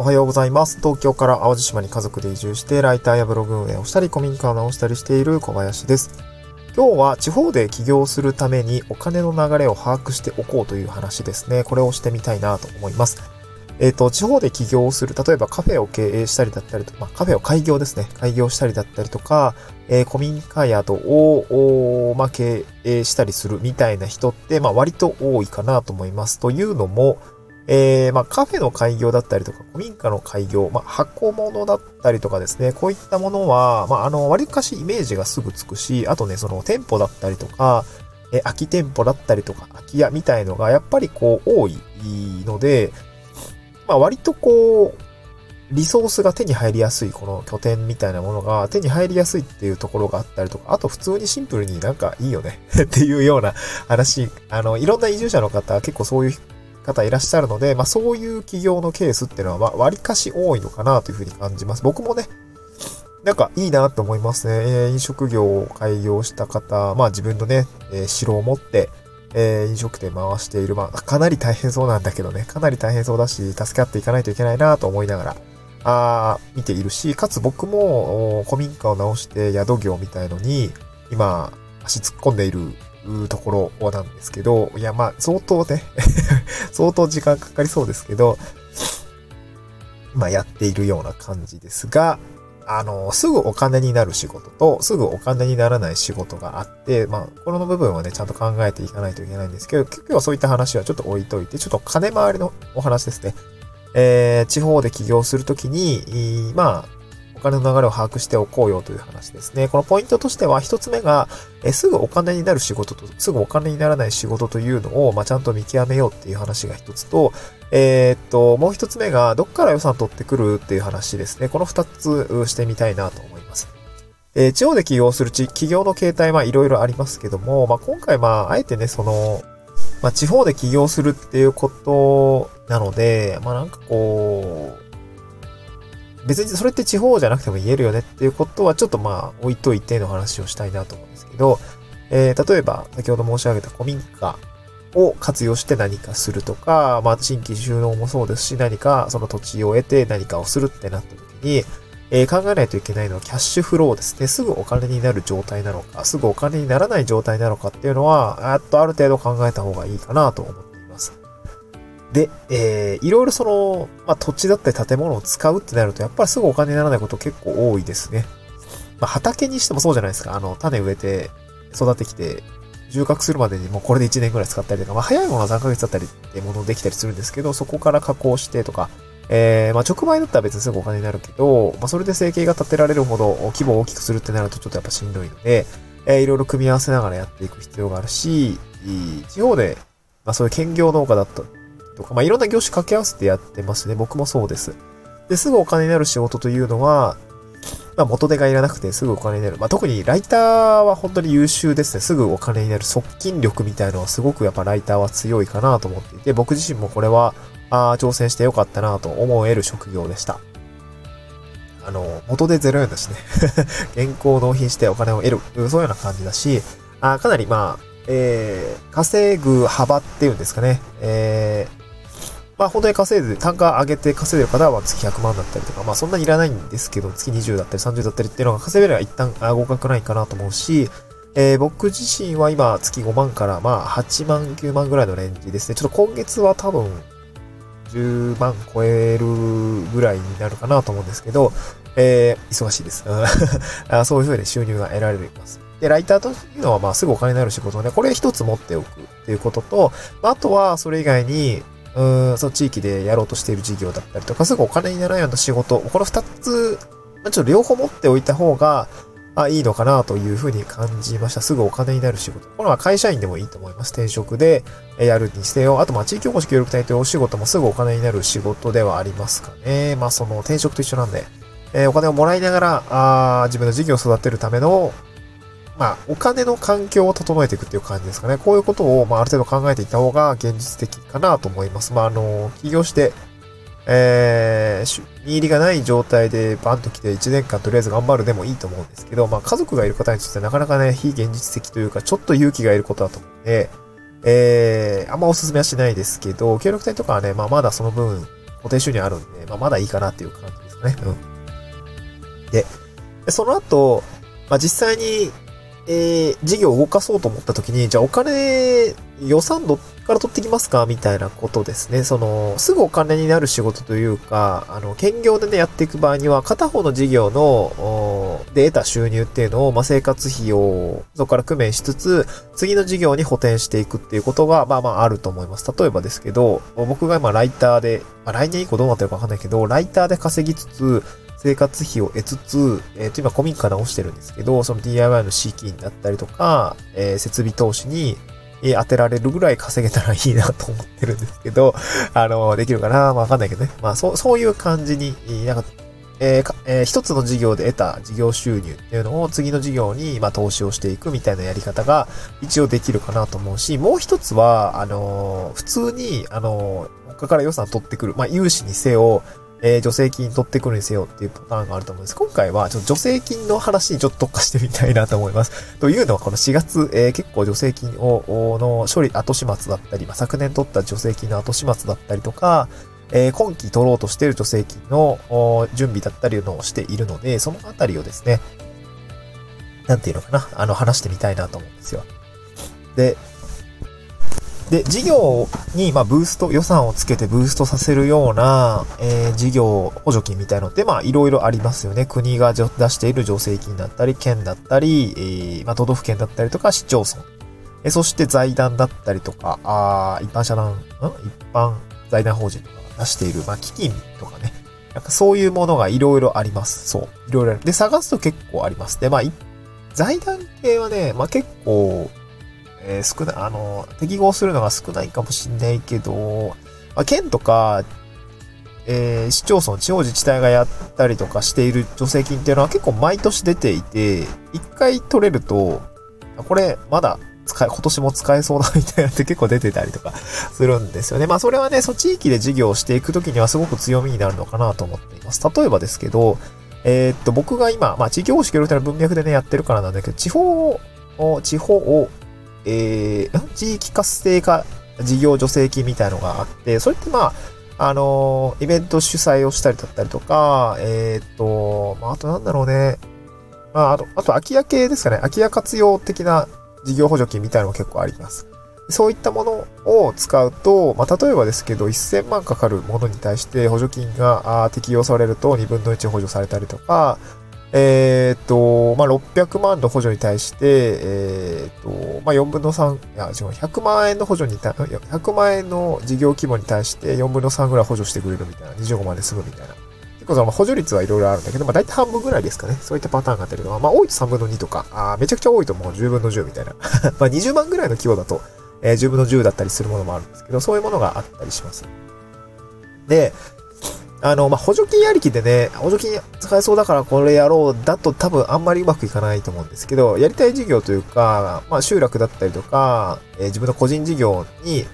おはようございます。東京から淡路島に家族で移住して、ライターやブログ運営をしたり、古民家を直したりしている小林です。今日は地方で起業するためにお金の流れを把握しておこうという話ですね。これをしてみたいなと思います。えっ、ー、と、地方で起業する、例えばカフェを経営したりだったりとか、まあ、カフェを開業ですね。開業したりだったりとか、えー、古民家宿を、まあ、経営したりするみたいな人って、まあ、割と多いかなと思います。というのも、えー、まあ、カフェの開業だったりとか、古民家の開業、まあ、発酵物だったりとかですね、こういったものは、まあ、あの、割かしイメージがすぐつくし、あとね、その店舗だったりとか、え、空き店舗だったりとか、空き家みたいのが、やっぱりこう、多いので、まあ、割とこう、リソースが手に入りやすい、この拠点みたいなものが手に入りやすいっていうところがあったりとか、あと普通にシンプルになんかいいよねっていうような話、あの、いろんな移住者の方は結構そういう方いらっしゃるので、まあそういう企業のケースっていうのは割かし多いのかなというふうに感じます。僕もね、なんかいいなと思いますね。えー、飲食業を開業した方、まあ自分のね、えー、城を持って、えー、飲食店回している、まあかなり大変そうなんだけどね、かなり大変そうだし、助け合っていかないといけないなと思いながら、あ見ているし、かつ僕も古民家を直して宿業みたいのに、今、足突っ込んでいるうところなんですけど、いや、まあ、相当ね 相当時間かかりそうですけど、まあ、やっているような感じですが、あの、すぐお金になる仕事と、すぐお金にならない仕事があって、まあ、この部分はね、ちゃんと考えていかないといけないんですけど、今日はそういった話はちょっと置いといて、ちょっと金回りのお話ですね。えー、地方で起業するときに、まあ、お金の流れを把握しておこうよという話ですね。このポイントとしては、一つ目が、えすぐお金になる仕事と、すぐお金にならない仕事というのを、まあ、ちゃんと見極めようっていう話が一つと、えー、っと、もう一つ目が、どっから予算取ってくるっていう話ですね。この二つしてみたいなと思います。えー、地方で起業する地、企業の形態はいろいろありますけども、まあ、今回まあ、あえてね、その、まあ、地方で起業するっていうことなので、まあ、なんかこう、別にそれって地方じゃなくても言えるよねっていうことはちょっとまあ置いといての話をしたいなと思うんですけど、えー、例えば先ほど申し上げた古民家を活用して何かするとか、まあ新規収納もそうですし何かその土地を得て何かをするってなった時に、えー、考えないといけないのはキャッシュフローですね。すぐお金になる状態なのか、すぐお金にならない状態なのかっていうのは、あっとある程度考えた方がいいかなと思ってで、えー、いろいろその、まあ、土地だったり建物を使うってなると、やっぱりすぐお金にならないこと結構多いですね。まあ、畑にしてもそうじゃないですか。あの、種植えて、育ってきて、収穫するまでにもうこれで1年くらい使ったりとか、まあ、早いものは3ヶ月だったりってものできたりするんですけど、そこから加工してとか、えー、まあ、直売だったら別にすぐお金になるけど、まあ、それで生計が立てられるほど規模を大きくするってなるとちょっとやっぱしんどいので、えー、いろいろ組み合わせながらやっていく必要があるし、地方で、まあ、そういう兼業農家だったとか、まあ、いろんな業種掛け合わせてやってますね。僕もそうです。で、すぐお金になる仕事というのは、まあ、元手がいらなくてすぐお金になる。まあ、特にライターは本当に優秀ですね。すぐお金になる側近力みたいのはすごくやっぱライターは強いかなと思っていて、僕自身もこれは、あ挑戦してよかったなと思える職業でした。あの、元で0円だしね。原稿を納品してお金を得る。そういうような感じだし、あかなりまあ、えー、稼ぐ幅っていうんですかね。えー、まあ本当に稼いで、単価上げて稼いでる方は月100万だったりとか、まあそんなにいらないんですけど、月20だったり30だったりっていうのが稼げれば一旦合格ないかなと思うし、えー、僕自身は今月5万からまあ8万、9万ぐらいのレンジですね。ちょっと今月は多分10万超えるぐらいになるかなと思うんですけど、えー、忙しいです。そういう風に収入が得られます。で、ライターというのはまあすぐお金になる仕事で、これ一つ持っておくっていうことと、まああとはそれ以外に、うん、その地域でやろうとしている事業だったりとか、すぐお金にならないような仕事、この二つ、ま、ちょっと両方持っておいた方が、あ、いいのかなというふうに感じました。すぐお金になる仕事。これは会社員でもいいと思います。転職でやるにせよ。あと、ま、地域おこし協力隊というお仕事もすぐお金になる仕事ではありますかね。まあ、その転職と一緒なんで、えー、お金をもらいながら、あ自分の事業を育てるためのまあ、お金の環境を整えていくっていう感じですかね。こういうことを、まあ、ある程度考えていった方が現実的かなと思います。まあ、あの、起業して、えー、見入りがない状態でバンと来て1年間とりあえず頑張るでもいいと思うんですけど、まあ、家族がいる方にとってなかなかね、非現実的というか、ちょっと勇気がいることだと思うんで、えー、あんまおすすめはしないですけど、協力隊とかはね、まあ、まだその分、固定収入あるんで、まあ、まだいいかなっていう感じですかね。うん。で、その後、まあ、実際に、えー、事業を動かそうと思った時に、じゃあお金、予算どっから取ってきますか？みたいなことですね。その、すぐお金になる仕事というか、あの、兼業でね、やっていく場合には、片方の事業の、で得た収入っていうのを、まあ、生活費を、そこから工面しつつ、次の事業に補填していくっていうことが、まあまああると思います。例えばですけど、僕が今ライターで、まあ、来年以降どうなってるかわかんないけど、ライターで稼ぎつつ、生活費を得つつ、えっ、ー、と、今、古民家直してるんですけど、その DIY の資金だったりとか、えー、設備投資に、え当てられるぐらい稼げたらいいなと思ってるんですけど、あの、できるかな？わかんないけどね。まあ、そう、そういう感じに、なんか、えーえー、一つの事業で得た事業収入っていうのを次の事業に、まあ、投資をしていくみたいなやり方が一応できるかなと思うし、もう一つは、あのー、普通に、あのー、他から予算取ってくる、まあ、融資にせよ、えー、助成金取ってくるにせよっていうパターンがあると思うんです。今回は、ちょっと助成金の話にちょっと特化してみたいなと思います。というのは、この4月、えー、結構助成金を、の処理、後始末だったり、まあ、昨年取った助成金の後始末だったりとか、えー、今期取ろうとしている助成金の準備だったりのをしているので、そのあたりをですね、なんていうのかな、あの、話してみたいなと思うんですよ。で、で、事業に、まあ、ブースト、予算をつけてブーストさせるような、えー、事業補助金みたいのって、まあ、いろいろありますよね。国が出している助成金だったり、県だったり、えー、まあ、都道府県だったりとか、市町村。えそして財団だったりとか、あ一般社団、ん？一般財団法人とかが出している、まあ、基金とかね。なんかそういうものがいろいろあります。そう。いろいろある。で、探すと結構あります。で、まあ、財団系はね、まあ結構、えー、少ない、あの、適合するのが少ないかもしんないけど、まあ、県とか、えー、市町村、地方自治体がやったりとかしている助成金っていうのは結構毎年出ていて、一回取れると、これまだ使え、今年も使えそうだみたいなって結構出てたりとかするんですよね。まあそれはね、そ地域で事業をしていくときにはすごく強みになるのかなと思っています。例えばですけど、えー、っと、僕が今、まあ地域方式をみたいな文脈でね、やってるからなんだけど、地方を、地方をえー、地域活性化事業助成金みたいのがあって、それってまあ、あのー、イベント主催をしたりだったりとか、えっ、と、まあ、あとなんだろうね。まあ、あと、あと空き家系ですかね。空き家活用的な事業補助金みたいのも結構あります。そういったものを使うと、まあ、例えばですけど、1000万かかるものに対して補助金が適用されると2分の1補助されたりとか、えっ、と、まあ、600万の補助に対して、えっ、と、まあ、4分の3、いや、違う、100万円の補助に対、100万円の事業規模に対して4分の3ぐらい補助してくれるみたいな、25万で済むみたいな。結構その補助率はいろいろあるんだけど、まあ、大体半分ぐらいですかね。そういったパターンがあったりとか、まあ、多いと3分の2とか、あめちゃくちゃ多いともう10分の10みたいな。ま、20万ぐらいの規模だと、えー、10分の10だったりするものもあるんですけど、そういうものがあったりします。で、あの、まあ、補助金ありきでね、補助金使えそうだからこれやろうだと多分あんまりうまくいかないと思うんですけど、やりたい事業というか、まあ、集落だったりとか、えー、自分の個人事業に、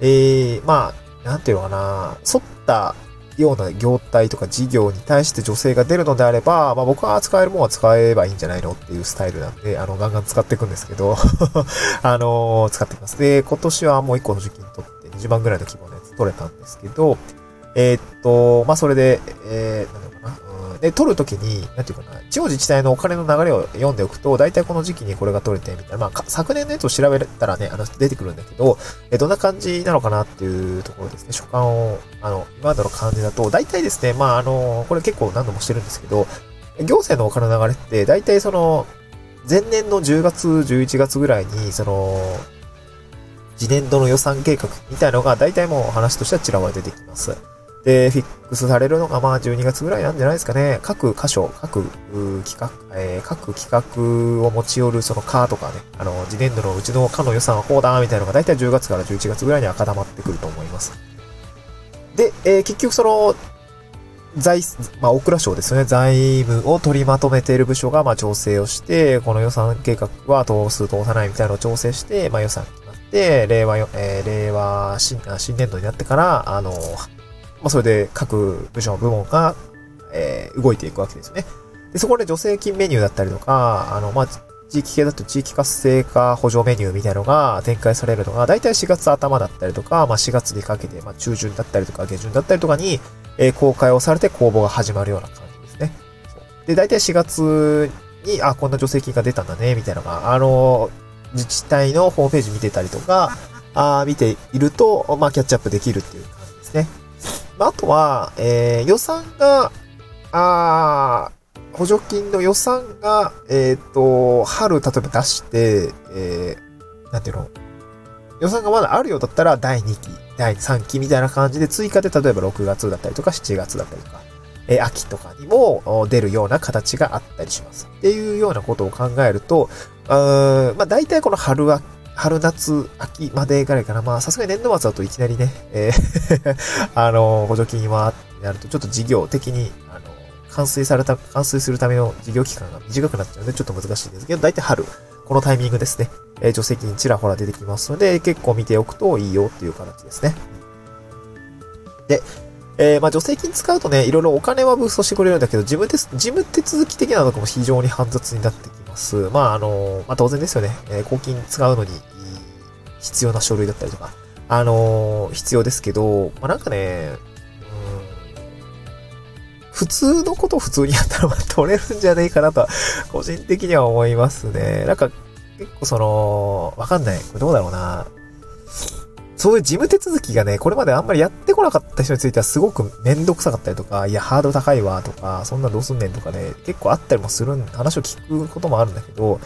えー、まあ、なんていうのかな、沿ったような業態とか事業に対して女性が出るのであれば、まあ僕は使えるものは使えばいいんじゃないのっていうスタイルなんで、あの、ガンガン使っていくんですけど あのー、使ってきます。で、今年はもう1個の時期にとって20万ぐらいの規模のやつ取れたんですけど、えー、っと、まあ、それで、えー、なんだろうかな。で、取るときに、なんていうかな、地方自治体のお金の流れを読んでおくと、大体この時期にこれが取れて、みたいな。まあ、昨年のやつを調べたらね、あの、出てくるんだけど、え、どんな感じなのかなっていうところですね。所感を、あの、今までの感じだと、大体ですね、まあ、あの、これ結構何度もしてるんですけど、行政のお金の流れって、大体その、前年の10月、11月ぐらいに、その、次年度の予算計画みたいのが大体もう話としてはちらほら出てきます。で、フィックスされるのがまあ12月ぐらいなんじゃないですかね。各箇所、各企画、えー、各企画を持ち寄るそのカーとかね、あの、次年度のうちの課の予算はこうだ、みたいなのが大体10月から11月ぐらいには固まってくると思います。で、えー、結局その、財、まあ、大蔵省ですよね。財務を取りまとめている部署が、まあ、調整をして、この予算計画は通す、通さないみたいなのを調整して、まあ、予算決まって、令和、えー、令和新、新年度になってから、あの、まあ、それで各部署の部門が、えー、動いていくわけですよね。で、そこで助成金メニューだったりとか、あの、まあ、地域系だと地域活性化補助メニューみたいなのが展開されるのが、だいたい4月頭だったりとか、まあ4月にかけて、まあ中旬だったりとか下旬だったりとかに、えー、公開をされて公募が始まるような感じですね。で、だいたい4月に、あ、こんな助成金が出たんだね、みたいなのが、あの、自治体のホームページ見てたりとか、あ見ていると、まあ、キャッチアップできるっていう感じですね。まあ、あとは、えー、予算が、あ補助金の予算が、えっ、ー、と、春、例えば出して、えー、なんていうの？予算がまだあるようだったら、第2期、第3期みたいな感じで追加で、例えば6月だったりとか、7月だったりとか、え、秋とかにも出るような形があったりします。っていうようなことを考えると、あまあ大体この春は、春夏、秋までぐらいかな。まあさすがに年度末だといきなりね、えー あの、補助金は、やるとちょっと事業的に、あの、完遂された、完遂するための事業期間が短くなっちゃうので、ちょっと難しいんですけど、大体春、このタイミングですね。えー、助成金ちらほら出てきますので、結構見ておくといいよっていう形ですね。で、えー、まあ、助成金使うとね、いろいろお金はブーストしてくれるんだけど、事務手、事務手続き的なのかも非常に煩雑になってきま。あ、あの、まあ、当然ですよね。えー、公金使うのに必要な書類だったりとか、あのー、必要ですけど、まあ、なんかね、普通のことを普通にやったら取れるんじゃねえかなとは、個人的には思いますね。なんか、結構その、わかんない。これどうだろうな。そういう事務手続きがね、これまであんまりやってこなかった人についてはすごくめんどくさかったりとか、いや、ハード高いわとか、そんなどうすんねんとかね、結構あったりもするん話を聞くこともあるんだけど、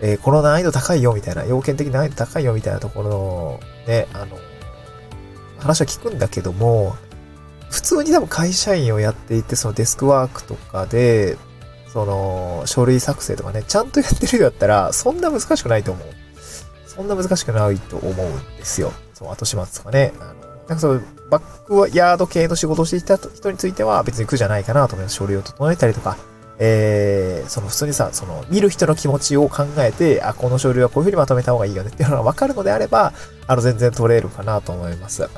えー、この難易度高いよみたいな、要件的難易度高いよみたいなところの、ね、あの、話は聞くんだけども、普通に多分会社員をやっていて、そのデスクワークとかで、その、書類作成とかね、ちゃんとやってるようだったら、そんな難しくないと思う。そんな難しくないと思うんですよ。そう、後始末とかね。あの、なんかそう、バックヤード系の仕事をしていた人については別に苦じゃないかなと思います。書類を整えたりとか、えー、その普通にさ、その見る人の気持ちを考えて、あ、この書類はこういうふうにまとめた方がいいよねっていうのがわかるのであれば、あの、全然取れるかなと思います。うん。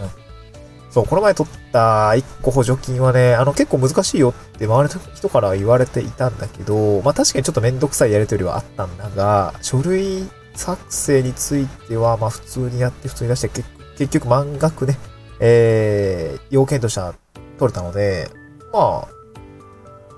そう、この前取った1個補助金はね、あの結構難しいよって周りの人から言われていたんだけど、まあ確かにちょっとめんどくさいやりとりはあったんだが、書類作成については、まあ普通にやって普通に出して結結局満額ね、えー、要件としては取れたので、まあ、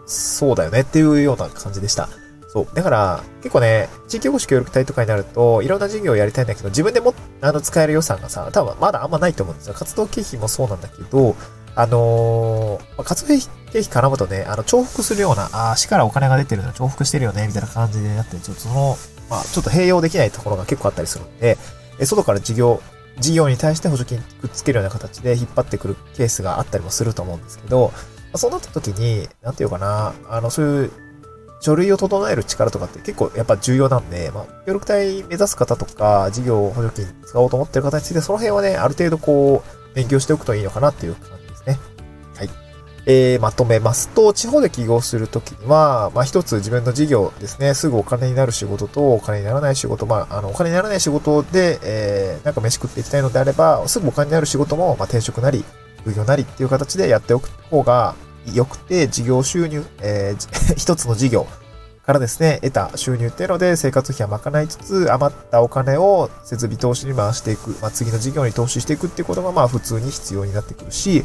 そうだよねっていうような感じでした。そう。だから、結構ね、地域保守協力隊とかになると、いろんな事業をやりたいんだけど、自分でも、あの、使える予算がさ、多分まだあんまないと思うんですよ。活動経費もそうなんだけど、あのー、活動経費絡むとね、あの、重複するような、ああ、市からお金が出てるの重複してるよね、みたいな感じでなって、ちょっとその、まあ、ちょっと併用できないところが結構あったりするんで、外から事業、事業に対して補助金くっつけるような形で引っ張ってくるケースがあったりもすると思うんですけど、そうなった時に、なんていうかな、あの、そういう書類を整える力とかって結構やっぱ重要なんで、まあ、協力隊目指す方とか、事業補助金使おうと思ってる方について、その辺はね、ある程度こう、勉強しておくといいのかなっていう感じ。えー、まとめますと、地方で起業するときには、まあ一つ自分の事業ですね、すぐお金になる仕事とお金にならない仕事、まあ、あの、お金にならない仕事で、えー、なんか飯食っていきたいのであれば、すぐお金になる仕事も、まあ転職なり、副業なりっていう形でやっておく方が良くて、事業収入、えー、一つの事業からですね、得た収入っていうので生活費は賄いつつ、余ったお金を設備投資に回していく、まあ、次の事業に投資していくっていうことがまあ普通に必要になってくるし、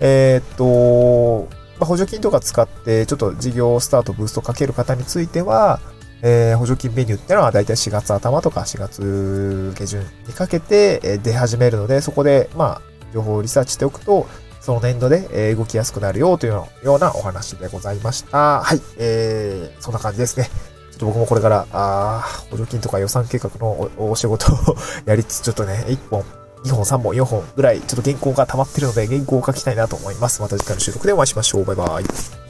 えー、っと、まあ、補助金とか使ってちょっと事業スタートブーストかける方については、えー、補助金メニューっていうのはだいたい4月頭とか4月下旬にかけて出始めるので、そこで、まあ、情報をリサーチしておくと、その年度で動きやすくなるよというようなお話でございました。はい。えー、そんな感じですね。ちょっと僕もこれから、あ補助金とか予算計画のお仕事を やりつつ、ちょっとね、1本2本、3本、4本ぐらい、ちょっと原稿が溜まってるので、原稿を書きたいなと思います。また次回の収録でお会いしましょう。バイバイ。